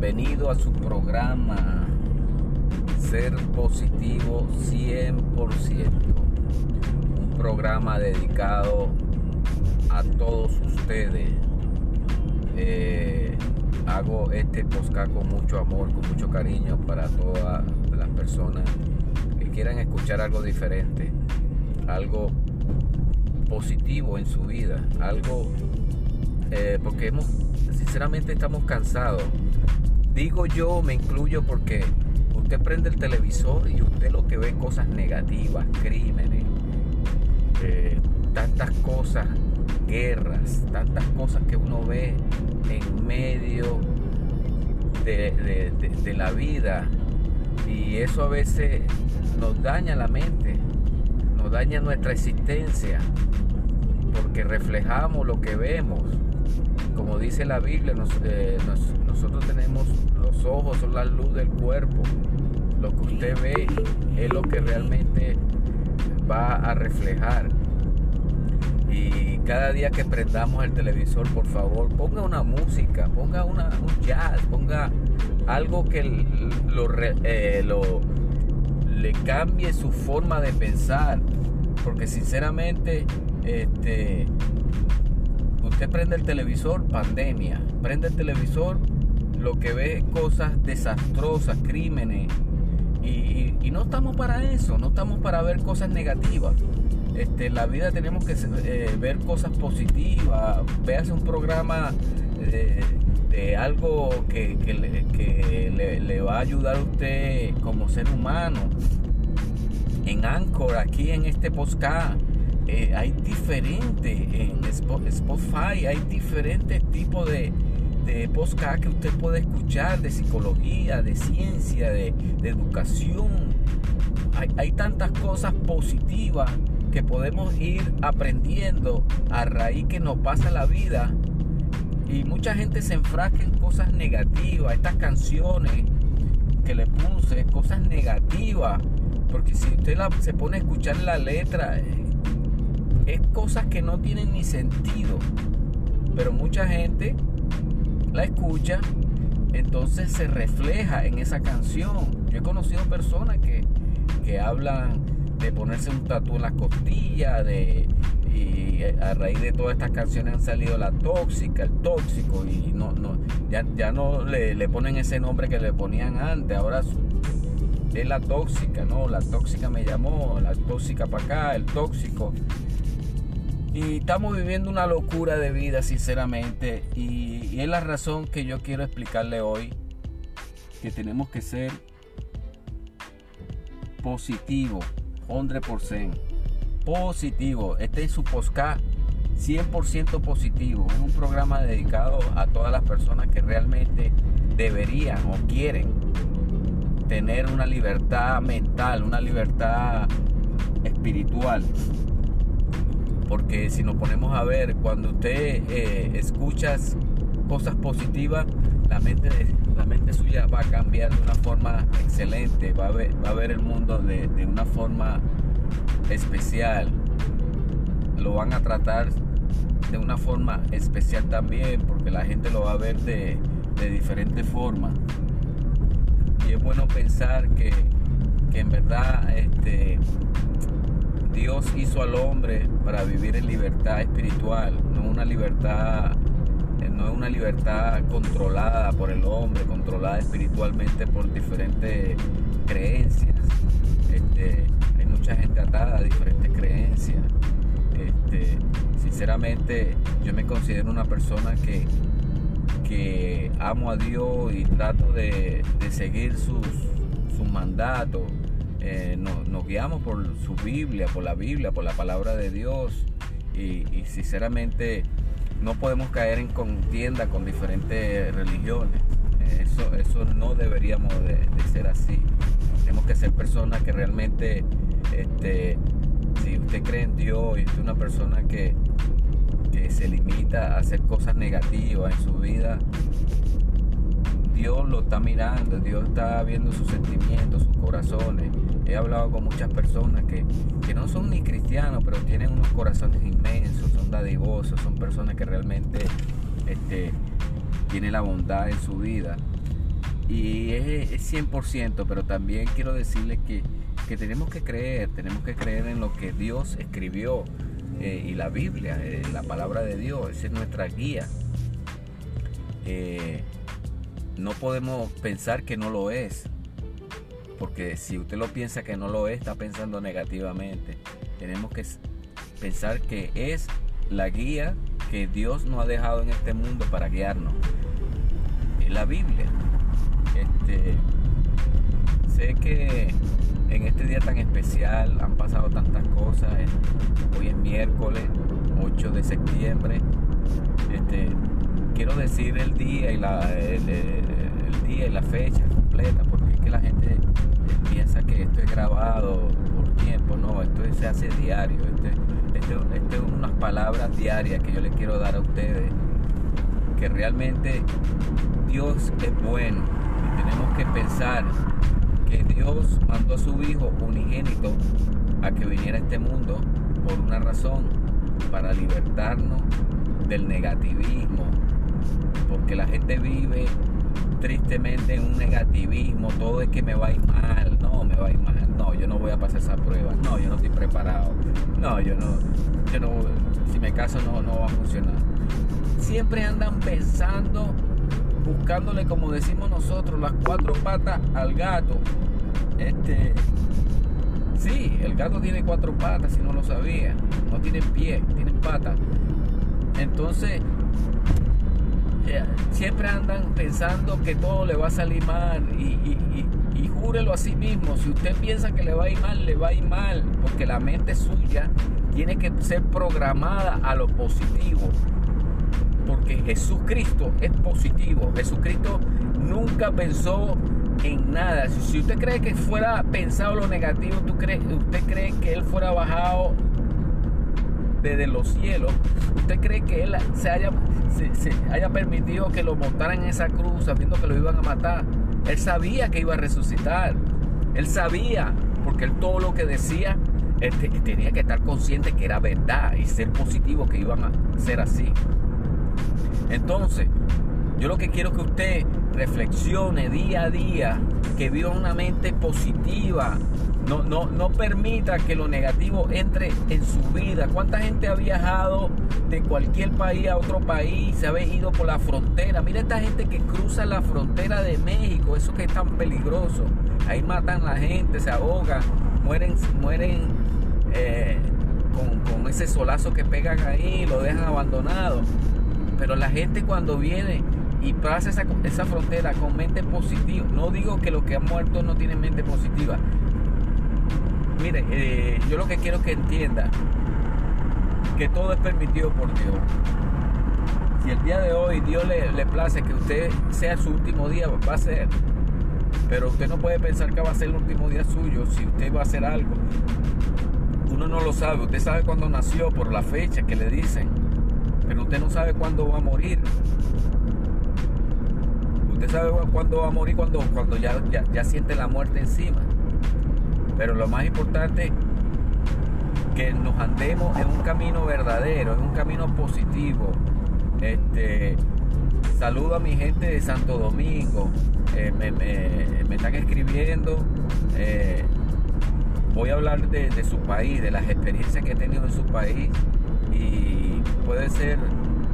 Bienvenido a su programa Ser Positivo 100%. Un programa dedicado a todos ustedes. Eh, hago este podcast con mucho amor, con mucho cariño para todas las personas que quieran escuchar algo diferente, algo positivo en su vida, algo eh, porque hemos, sinceramente estamos cansados. Digo yo, me incluyo porque usted prende el televisor y usted lo que ve cosas negativas, crímenes, eh, tantas cosas, guerras, tantas cosas que uno ve en medio de, la vida. Y eso a veces nos daña la mente, nos daña nuestra existencia, porque reflejamos lo que vemos como dice la Biblia, eh, nosotros tenemos los ojos, son la luz del cuerpo. Lo que usted ve es lo que realmente va a reflejar. Y cada día que prendamos el televisor, por favor, ponga una música, ponga un jazz, ponga algo que eh, lo, le cambie su forma de pensar. Porque sinceramente, este, Usted prende el televisor, pandemia. Prende el televisor, lo que ve cosas desastrosas, crímenes. Y, no estamos para eso, no estamos para ver cosas negativas. Este, la vida tenemos que eh, ver cosas positivas. Véase un programa de, algo que, le, le, va a ayudar a usted como ser humano. En Anchor, aquí en este podcast eh, hay diferentes, en Spotify hay diferentes tipos de, de podcast que usted puede escuchar, de psicología, de ciencia, de, educación. Hay, hay, tantas cosas positivas que podemos ir aprendiendo a raíz que nos pasa la vida. Y mucha gente se enfrasca en cosas negativas, estas canciones que le puse, cosas negativas. Porque si usted se pone a escuchar la letra, es cosas que no tienen ni sentido. Pero mucha gente la escucha, entonces se refleja en esa canción. Yo he conocido personas que, hablan de ponerse un tatu en la costilla, de y a raíz de todas estas canciones han salido la tóxica, el tóxico, y no, no, ya, ya no le, le ponen ese nombre que le ponían antes, ahora es la tóxica, ¿no? La tóxica me llamó, la tóxica para acá, el tóxico. Y estamos viviendo una locura de vida, sinceramente. Y, es la razón que yo quiero explicarle hoy. Que tenemos que ser positivo, 100%. Positivo. Este es su podcast 100% positivo. Es un programa dedicado a todas las personas que realmente deberían o quieren tener una libertad mental, una libertad espiritual porque si nos ponemos a ver, cuando usted eh, escucha cosas positivas, la mente, la mente suya va a cambiar de una forma excelente, va a ver, va a ver el mundo de, una forma especial, lo van a tratar de una forma especial también, porque la gente lo va a ver de, de diferente forma. Y es bueno pensar que, que en verdad este, Dios hizo al hombre para vivir en libertad espiritual, no una libertad eh, no es una libertad controlada por el hombre, controlada espiritualmente por diferentes creencias. Este, hay mucha gente atada a diferentes creencias. Este, sinceramente, yo me considero una persona que, que amo a Dios y trato de, seguir sus, sus mandatos eh, nos guiamos por su Biblia, por la Biblia, por la palabra de Dios y, sinceramente no podemos caer en contienda con diferentes religiones. Eh, eso, eso no deberíamos de, ser así. Tenemos que ser personas que realmente, este, si usted cree en Dios y es una persona que, que se limita a hacer cosas negativas en su vida, Dios lo está mirando, Dios está viendo sus sentimientos, sus corazones. He hablado con muchas personas que, que no son ni cristianos, pero tienen unos corazones inmensos, son dadivosos, son personas que realmente este, tienen la bondad en su vida. Y es, 100%, pero también quiero decirles que, que, tenemos que creer, tenemos que creer en lo que Dios escribió eh, y la Biblia, eh, la palabra de Dios, esa es nuestra guía. Eh, no podemos pensar que no lo es, porque si usted lo piensa que no lo es, está pensando negativamente. Tenemos que pensar que es la guía que Dios nos ha dejado en este mundo para guiarnos. Es la Biblia. Este, sé que en este día tan especial han pasado tantas cosas. Hoy es miércoles 8 de septiembre. Este, quiero decir el día y la, fecha completa, que la gente piensa que esto es grabado por tiempo, no, esto se hace diario, esto, esto es unas palabras diarias que yo le quiero dar a ustedes, que realmente Dios es bueno y tenemos que pensar que Dios mandó a su Hijo unigénito a que viniera a este mundo por una razón, para libertarnos del negativismo, porque la gente vive tristemente en un negativismo, todo es que me va a ir mal, no, me va a ir mal, no, yo no voy a pasar esa prueba, no, yo no estoy preparado, no, yo no, yo no, si me caso no, no va a funcionar. Siempre andan pensando, buscándole, como decimos nosotros, las cuatro patas al gato. Este, sí, el gato tiene cuatro patas, si no lo sabía, no tiene pie, tiene patas. Entonces, siempre andan pensando que todo le va a salir mal y, júrelo a sí mismo, si usted piensa que le va a ir mal, le va a ir mal, porque la mente suya tiene que ser programada a lo positivo, porque Jesucristo es positivo, Jesucristo nunca pensó en nada, si usted cree que fuera pensado lo negativo, usted cree que él fuera bajado desde los cielos, ¿usted cree que él se haya, se, haya permitido que lo montaran en esa cruz sabiendo que lo iban a matar? Él sabía que iba a resucitar. Él sabía, porque él todo lo que decía, tenía que estar consciente que era verdad y ser positivo que iban a ser así. Entonces, yo lo que quiero que usted reflexione día a día, que viva una mente positiva, no, no, no permita que lo negativo entre en su vida. ¿Cuánta gente ha viajado de cualquier país a otro país? Se ha ido por la frontera. Mira esta gente que cruza la frontera de México. Eso que es tan peligroso. Ahí matan a la gente, se ahogan, mueren, mueren eh, con, ese solazo que pegan ahí, lo dejan abandonado. Pero la gente cuando viene y pasa esa, esa, frontera con mente positiva. No digo que los que han muerto no tienen mente positiva, Mire, eh, yo lo que quiero que entienda que todo es permitido por Dios. Si el día de hoy Dios le, le place que usted sea su último día, va a ser. Pero usted no puede pensar que va a ser el último día suyo si usted va a hacer algo. Uno no lo sabe. Usted sabe cuándo nació por la fecha que le dicen. Pero usted no sabe cuándo va a morir. Usted sabe cuándo va a morir cuando, cuando ya, ya siente la muerte encima. Pero lo más importante que nos andemos en un camino verdadero, en un camino positivo. Este, saludo a mi gente de Santo Domingo. Eh, me, están escribiendo. Eh, voy a hablar de, de, su país, de las experiencias que he tenido en su país. Y puede ser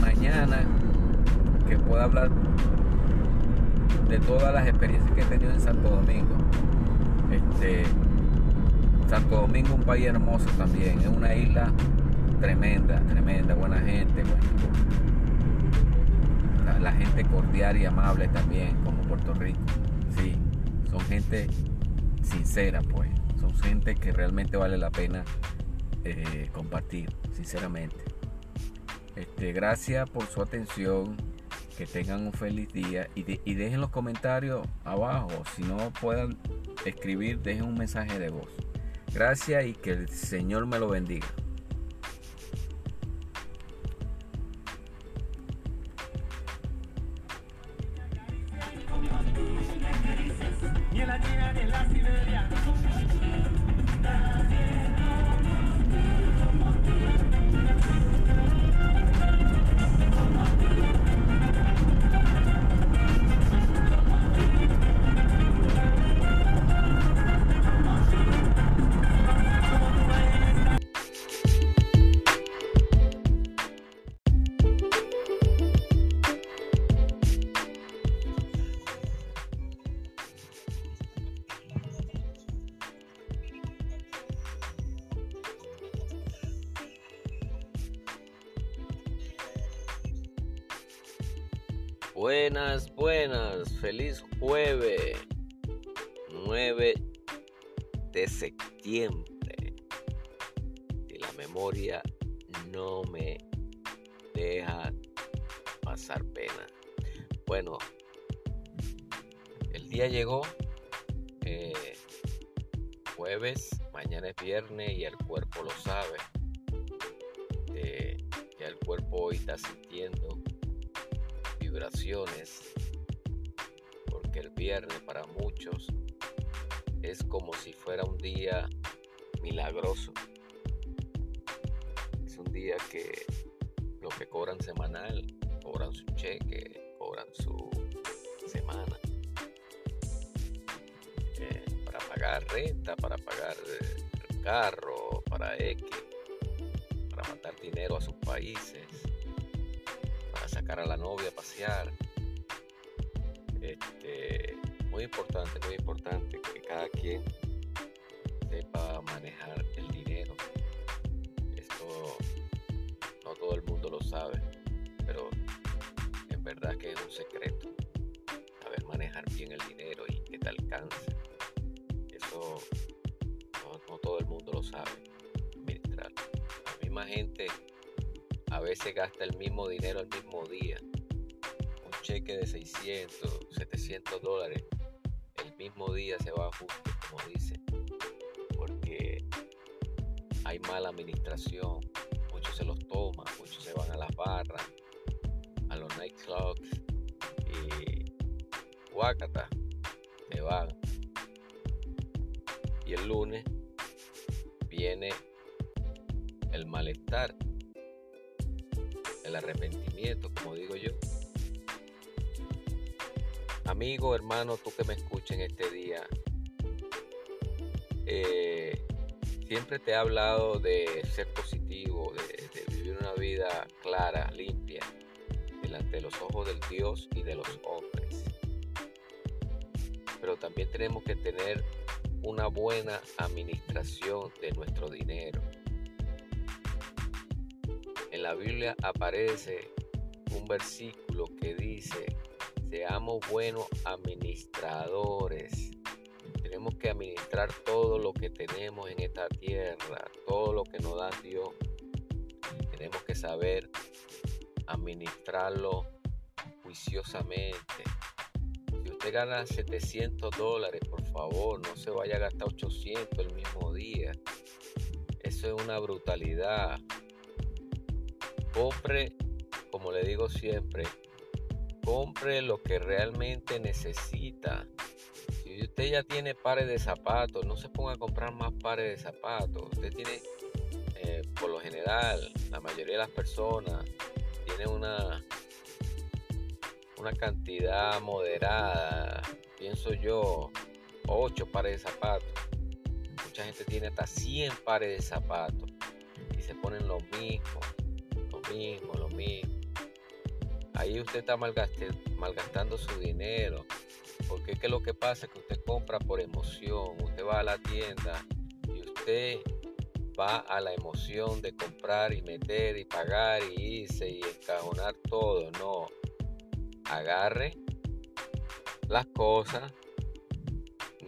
mañana que pueda hablar de todas las experiencias que he tenido en Santo Domingo. Este, Santo Domingo un país hermoso también, es una isla tremenda, tremenda, buena gente, la, gente cordial y amable también, como Puerto Rico. Sí, son gente sincera, pues, son gente que realmente vale la pena eh, compartir, sinceramente. Este, gracias por su atención, que tengan un feliz día y, y dejen los comentarios abajo, si no puedan escribir, dejen un mensaje de voz. Gracias y que el Señor me lo bendiga. Buenas, buenas, feliz jueves 9 de septiembre. Y la memoria no me deja pasar pena. Bueno, el día llegó, eh, jueves, mañana es viernes y el cuerpo lo sabe. Eh, ya el cuerpo hoy está sintiendo porque el viernes para muchos es como si fuera un día milagroso. Es un día que los que cobran semanal cobran su cheque, cobran su semana. Eh, para pagar renta, para pagar el carro, para X, para mandar dinero a sus países sacar a la novia a pasear. Este, muy importante, muy importante que cada quien sepa manejar el dinero. Esto no todo el mundo lo sabe, pero en verdad que es un secreto. Saber manejar bien el dinero y que te alcance. Eso no, todo el mundo lo sabe administrar. La misma gente a veces gasta el mismo dinero el mismo día. Un cheque de 600, 700 dólares, el mismo día se va justo, como dicen, porque hay mala administración, muchos se los toman, muchos se van a las barras, a los nightclubs y guacata, se van. Y el lunes viene el malestar el arrepentimiento, como digo yo. Amigo, hermano, tú que me escuches en este día, eh, siempre te he hablado de ser positivo, de, de vivir una vida clara, limpia, delante de los ojos del Dios y de los hombres. Pero también tenemos que tener una buena administración de nuestro dinero la Biblia aparece un versículo que dice, seamos buenos administradores. Tenemos que administrar todo lo que tenemos en esta tierra, todo lo que nos da Dios. Tenemos que saber administrarlo juiciosamente. Si usted gana 700 dólares, por favor, no se vaya a gastar 800 el mismo día. Eso es una brutalidad. Compre, como le digo siempre, compre lo que realmente necesita. Si usted ya tiene pares de zapatos, no se ponga a comprar más pares de zapatos. Usted tiene, eh, por lo general, la mayoría de las personas tiene una, una cantidad moderada, pienso yo, 8 pares de zapatos. Mucha gente tiene hasta 100 pares de zapatos y se ponen los mismos mismo, lo mismo. Ahí usted está malgastando su dinero. Porque es lo que pasa es que usted compra por emoción. Usted va a la tienda y usted va a la emoción de comprar y meter y pagar y irse y encajonar todo. No. Agarre las cosas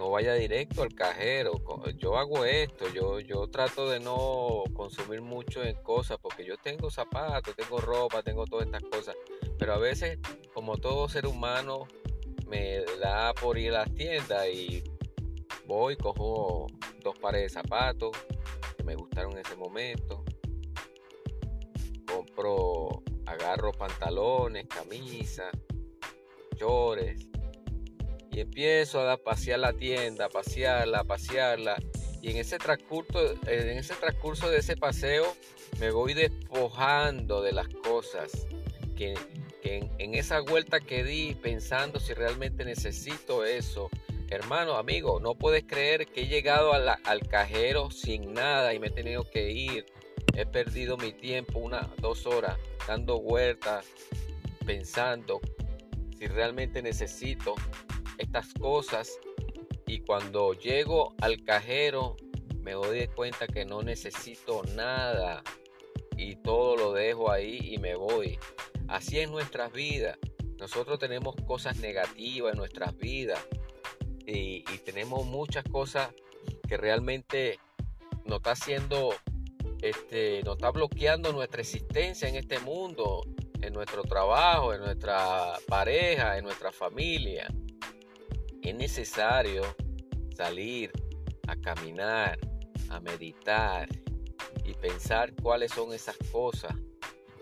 no vaya directo al cajero. Yo hago esto, yo, yo trato de no consumir mucho en cosas porque yo tengo zapatos, tengo ropa, tengo todas estas cosas. Pero a veces, como todo ser humano, me da por ir a las tiendas y voy, cojo dos pares de zapatos que me gustaron en ese momento. Compro, agarro pantalones, camisas, chores y empiezo a pasear la tienda, pasearla, pasearla. Y en ese transcurso, en ese transcurso de ese paseo me voy despojando de las cosas que, en, esa vuelta que di pensando si realmente necesito eso. Hermano, amigo, no puedes creer que he llegado al cajero sin nada y me he tenido que ir. He perdido mi tiempo, una, dos horas, dando vueltas, pensando si realmente necesito estas cosas y cuando llego al cajero me doy cuenta que no necesito nada y todo lo dejo ahí y me voy. Así es nuestras vidas. nosotros tenemos cosas negativas en nuestras vidas y, tenemos muchas cosas que realmente nos está haciendo, este, nos está bloqueando nuestra existencia en este mundo, en nuestro trabajo, en nuestra pareja, en nuestra familia. Es necesario salir a caminar, a meditar y pensar cuáles son esas cosas.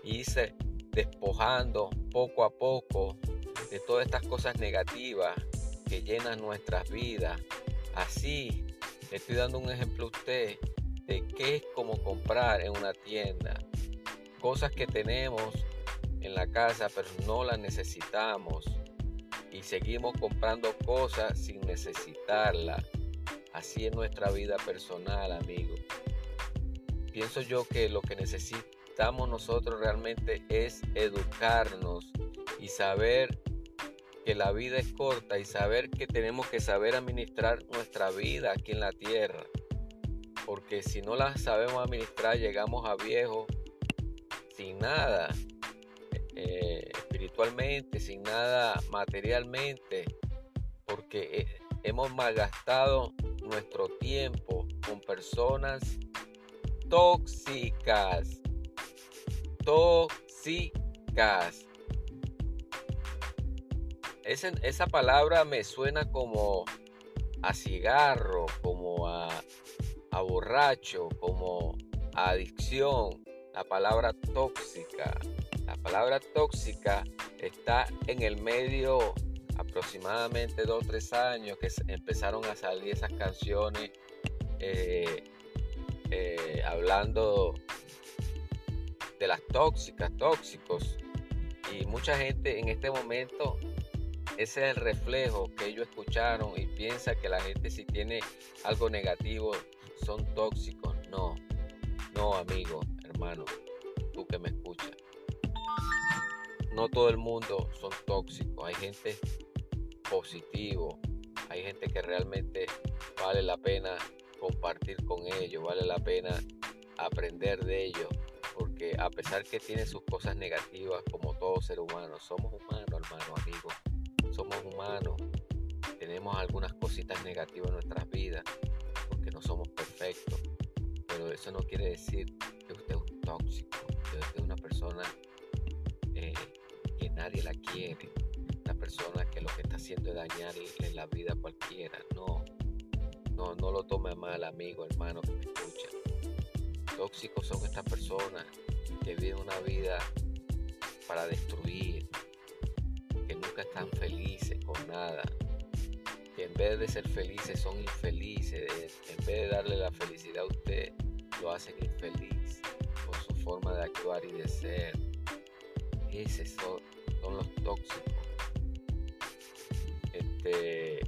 Y irse despojando poco a poco de todas estas cosas negativas que llenan nuestras vidas. Así le estoy dando un ejemplo a usted de qué es como comprar en una tienda. Cosas que tenemos en la casa pero no las necesitamos y seguimos comprando cosas sin necesitarlas. Así es nuestra vida personal, amigo. Pienso yo que lo que necesitamos nosotros realmente es educarnos y saber que la vida es corta y saber que tenemos que saber administrar nuestra vida aquí en la tierra. Porque si no la sabemos administrar, llegamos a viejo sin nada eh, sin nada materialmente, porque eh, hemos malgastado nuestro tiempo con personas tóxicas. Tóxicas. Esa, esa palabra me suena como a cigarro, como a, a borracho, como a adicción. La palabra tóxica. La palabra tóxica está en el medio aproximadamente dos o tres años que empezaron a salir esas canciones eh, eh, hablando de las tóxicas, tóxicos. Y mucha gente en este momento, ese es el reflejo que ellos escucharon y piensa que la gente si tiene algo negativo son tóxicos. No, no amigo, hermano, tú que me escuchas. No todo el mundo son tóxicos. Hay gente positivo. Hay gente que realmente vale la pena compartir con ellos, vale la pena aprender de ellos, porque a pesar que tiene sus cosas negativas, como todo ser humano, somos humanos, hermano, amigo, somos humanos, tenemos algunas cositas negativas en nuestras vidas, porque no somos perfectos, pero eso no quiere decir que usted tóxico, es una persona eh, que nadie la quiere, persona que lo que está haciendo es dañarle la vida a cualquiera. No, no, no lo tome mal, amigo, hermano que me escucha. Tóxicos son estas personas que viven una vida para destruir, que nunca están felices con nada, que en vez de ser felices son infelices, en vez de darle la felicidad a usted, lo hacen infeliz su forma de actuar y de ser. Esos son los tóxicos este,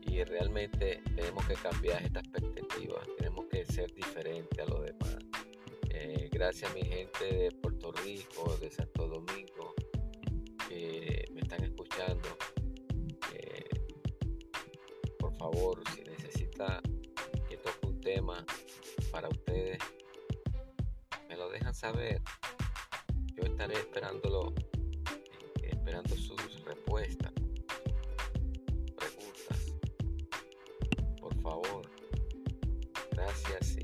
y realmente tenemos que cambiar esta perspectiva, tenemos que ser diferentes a los demás. Eh, gracias a mi gente de Puerto Rico, de Santo Domingo, que me están escuchando. Eh, por favor, si necesita que toque un tema para ustedes, saber, eh, yo estaré esperándolo, eh, esperando sus respuestas, preguntas. Por favor, gracias